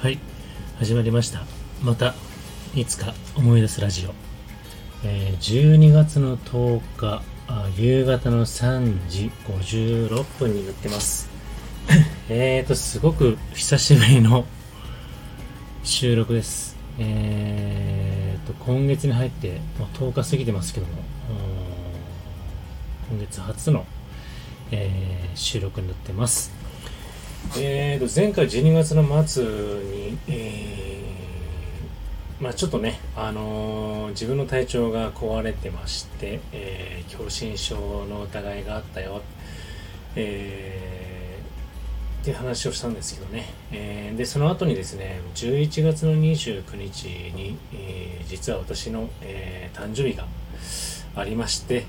はい。始まりました。またいつか思い出すラジオ、えー、12月の10日あ夕方の3時56分になってます。えーとすごく久しぶりの収録です。えーと今月に入ってもう10日過ぎてますけども今月初の、えー、収録になってます。えーと、前回12月の末に、えー、まあちょっとね、あのー、自分の体調が壊れてまして、えー、狭心症の疑いがあったよ、えー、って話をしたんですけどね、えー、で、その後にですね、11月の29日に、えー、実は私の、えー、誕生日がありまして、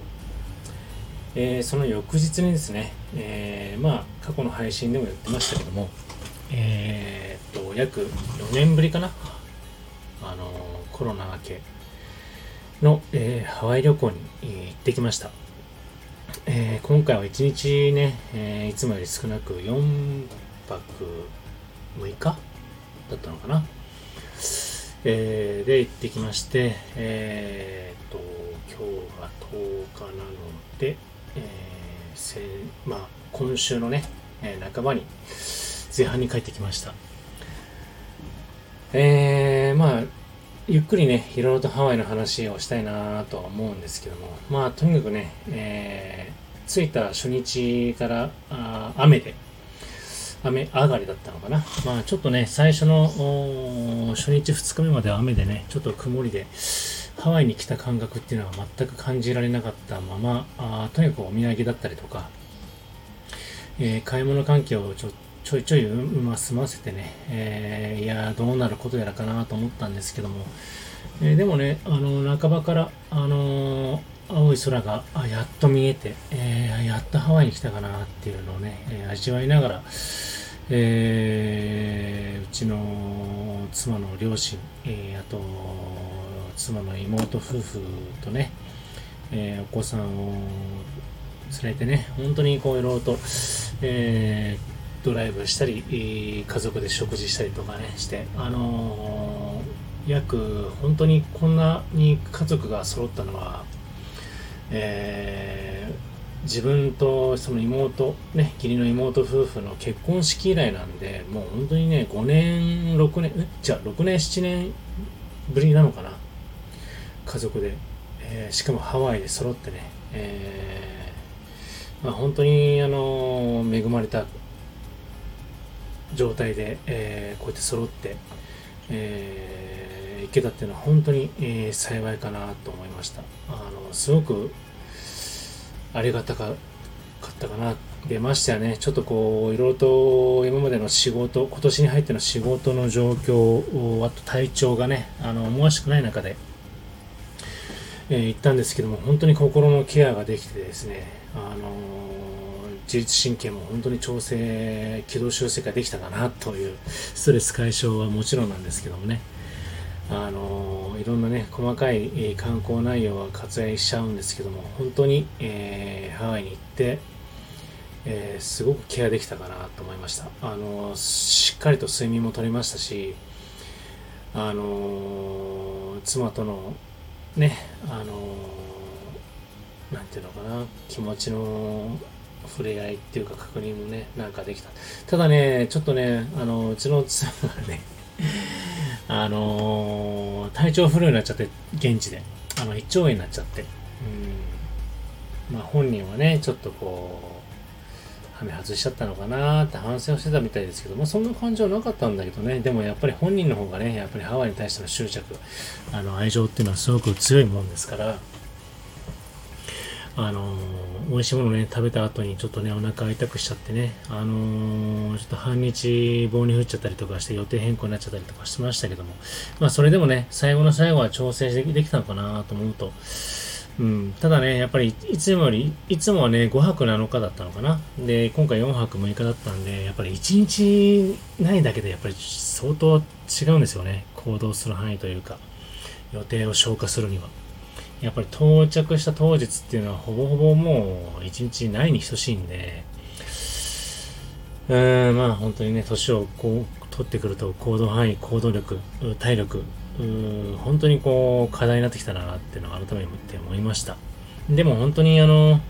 えー、その翌日にですね、えー、まあ過去の配信でも言ってましたけども、えー、っと約4年ぶりかなあのコロナ明けの、えー、ハワイ旅行に行ってきました、えー、今回は1日ね、えー、いつもより少なく4泊6日だったのかな、えー、で行ってきましてえー、っと今日が10日なのでえーまあ、今週のね、えー、半ばに前半に帰ってきました。えー、まあ、ゆっくりね、いろいろとハワイの話をしたいなとは思うんですけども、まあ、とにかくね、えー、着いた初日からあ雨で、雨上がりだったのかな。まあ、ちょっとね、最初の初日2日目までは雨でね、ちょっと曇りで、ハワイに来た感覚っていうのは全く感じられなかったまま、あとにかくお土産だったりとか、えー、買い物関係をちょちょいちょいまあ済ませてね、えー、いやどうなることやらかなと思ったんですけども、えー、でもね、あの、半ばから、あの、青い空があやっと見えて、えー、やっとハワイに来たかなっていうのをね、え味わいながら、えうちの妻の両親、えあと、妻の妹夫婦とね、えー、お子さんを連れてね、本当にこういろいろと、えー、ドライブしたり、家族で食事したりとかね、して、あのー、約、本当にこんなに家族が揃ったのは、えー、自分とその妹、ね、義理の妹夫婦の結婚式以来なんで、もう本当にね、5年、6年、じゃあ6年、7年ぶりなのかな。家族で、えー、しかもハワイで揃ってね、えー、まあ、本当にあの恵まれた状態で、えー、こうやって揃って、えー、行けたっていうのは本当に、えー、幸いかなと思いました。あのすごくありがたかったかな。出ましたよね。ちょっとこう、いろいろと今までの仕事、今年に入っての仕事の状況、あと体調がね、あの、思わしくない中で、えー、行ったんですけども、本当に心のケアができてですね、あの、自律神経も本当に調整、軌道修正ができたかなという、ストレス解消はもちろんなんですけどもね、あの、いろんなね、細かい、えー、観光内容は割愛しちゃうんですけども、本当に、えー、ハワイに行って、えー、すごくケアできたかなと思いました。あのしっかりと睡眠も取れましたし、あの妻とのね、あのー、なんていうのかな、気持ちの触れ合いっていうか確認もね、なんかできた。ただね、ちょっとね、あの、うちの妻がね、あの、体調不良になっちゃって、現地で。あの、胃腸炎になっちゃって。うん。まあ本人はね、ちょっとこう、はめ外しちゃったのかなーって反省をしてたみたいですけど、まあ、そんな感情はなかったんだけどね、でもやっぱり本人の方がね、やっぱりハワイに対しての執着、あの愛情っていうのはすごく強いもんですから、あのー、美味しいものね、食べた後にちょっとね、お腹痛くしちゃってね、あのー、ちょっと半日棒に降っちゃったりとかして予定変更になっちゃったりとかしてましたけども、まあそれでもね、最後の最後は調整できたのかなと思うと、うん、ただね、やっぱりいつもより、いつもはね、5泊7日だったのかな。で、今回4泊6日だったんで、やっぱり1日ないだけで、やっぱり相当違うんですよね。行動する範囲というか、予定を消化するには。やっぱり到着した当日っていうのは、ほぼほぼもう1日ないに等しいんで、うーん、まあ本当にね、年をこう取ってくると行動範囲、行動力、体力、うん本当にこう課題になってきたなっていうのを改めて思いました。でも本当にあの、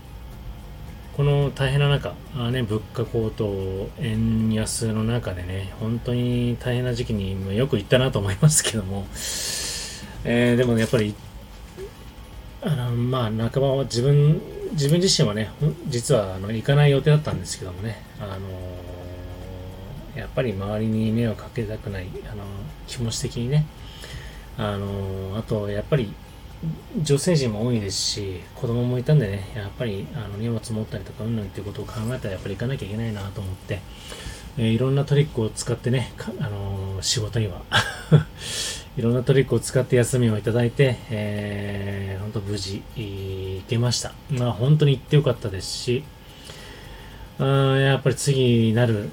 この大変な中、あね、物価高騰、円安の中でね、本当に大変な時期によく行ったなと思いますけども、えー、でもやっぱり、あの、まあ、半ばは自分、自分自身はね、実はあの行かない予定だったんですけどもね、あのやっぱり周りに迷惑かけたくない、あの気持ち的にね、あのあと、やっぱり女性陣も多いですし、子供もいたんでね、やっぱりあの荷物持ったりとかうんぬんっていうことを考えたらやっぱり行かなきゃいけないなと思って、えー、いろんなトリックを使ってね、あのー、仕事には いろんなトリックを使って休みをいただいて、えー、本当無事行けました。まあ本当に行ってよかったですし、あやっぱり次なる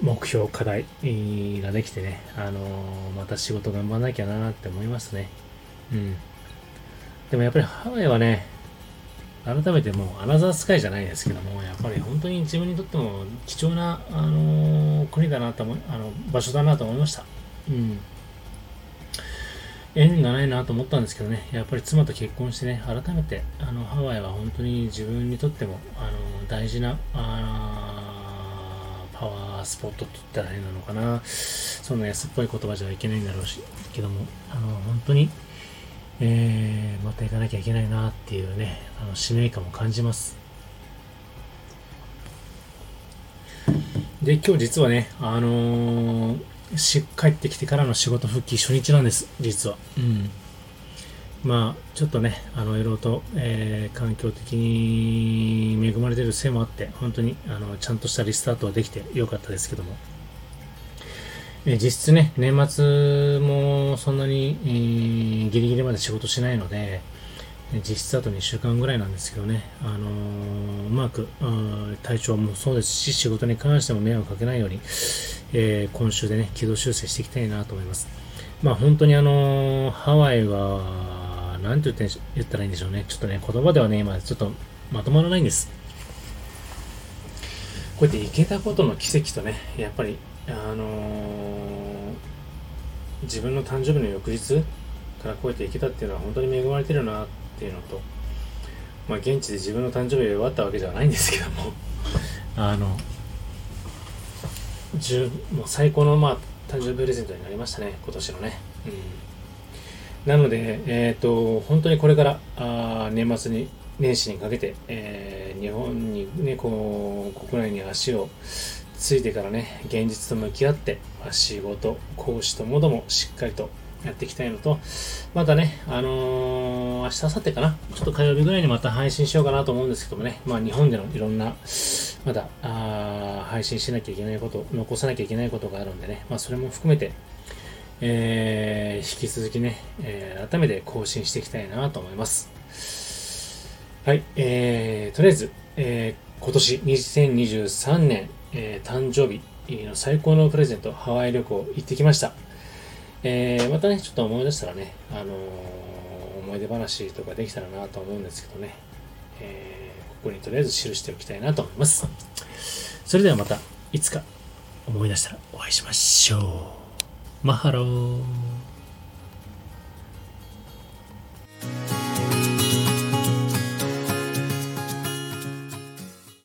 目標、課題ができてね、あのー、また仕事頑張らなきゃなって思いますね。うん。でもやっぱりハワイはね、改めてもうアナザースカイじゃないですけども、やっぱり本当に自分にとっても貴重な、あのー、国だなと思あの、場所だなと思いました。うん。縁がないなと思ったんですけどね、やっぱり妻と結婚してね、改めて、あの、ハワイは本当に自分にとっても、あの、大事な、あパワースポットって言ったら変なのかな。そんな安っぽい言葉じゃいけないんだろうし、けども、あの、本当に、えー、また行かなきゃいけないなっていうね、あの使命感を感じます。で、今日実はね、あのー、し帰ってきてからの仕事復帰初日なんです、実は。うん。まあ、ちょっとね、あの、いろいろと、えー、環境的に恵まれてるせいもあって、本当に、あの、ちゃんとしたリスタートはできてよかったですけども。え実質ね、年末もそんなに、えー、ギリギリまで仕事しないので、実質あと2週間ぐらいなんですけどね、あのー、うまく、体調もそうですし、仕事に関しても迷惑かけないように、えー、今週でね、軌道修正していきたいなと思います。まあ本当にあのー、ハワイは、なんて言って言ったらいいんでしょうね。ちょっとね、言葉ではね、今ちょっとまとまらないんです。こうやって行けたことの奇跡とね、やっぱりあのー、自分の誕生日の翌日からこうやって行けたっていうのは本当に恵まれてるなっていうのと、まあ、現地で自分の誕生日が終わったわけじゃないんですけども あの、もう最高の、まあ、誕生日プレゼントになりましたね、今年のね。うんなので、えっ、ー、と、本当にこれからあ年末に、年始にかけて、えー、日本にね、こう、国内に足をついてからね、現実と向き合って、まあ、仕事、講師ともどもしっかりとやっていきたいのと、またね、あのー、明日、明後日かな、ちょっと火曜日ぐらいにまた配信しようかなと思うんですけどもね、まあ日本でのいろんな、まだ、あ配信しなきゃいけないこと、残さなきゃいけないことがあるんでね、まあそれも含めて、えー、引き続きね、えー、改めて更新していきたいなと思います。はい、えー、とりあえず、えー、今年2023年、えー、誕生日の最高のプレゼント、ハワイ旅行行ってきました。えー、またね、ちょっと思い出したらね、あのー、思い出話とかできたらなと思うんですけどね、えー、ここにとりあえず記しておきたいなと思います。それではまた、いつか思い出したらお会いしましょう。マハロー。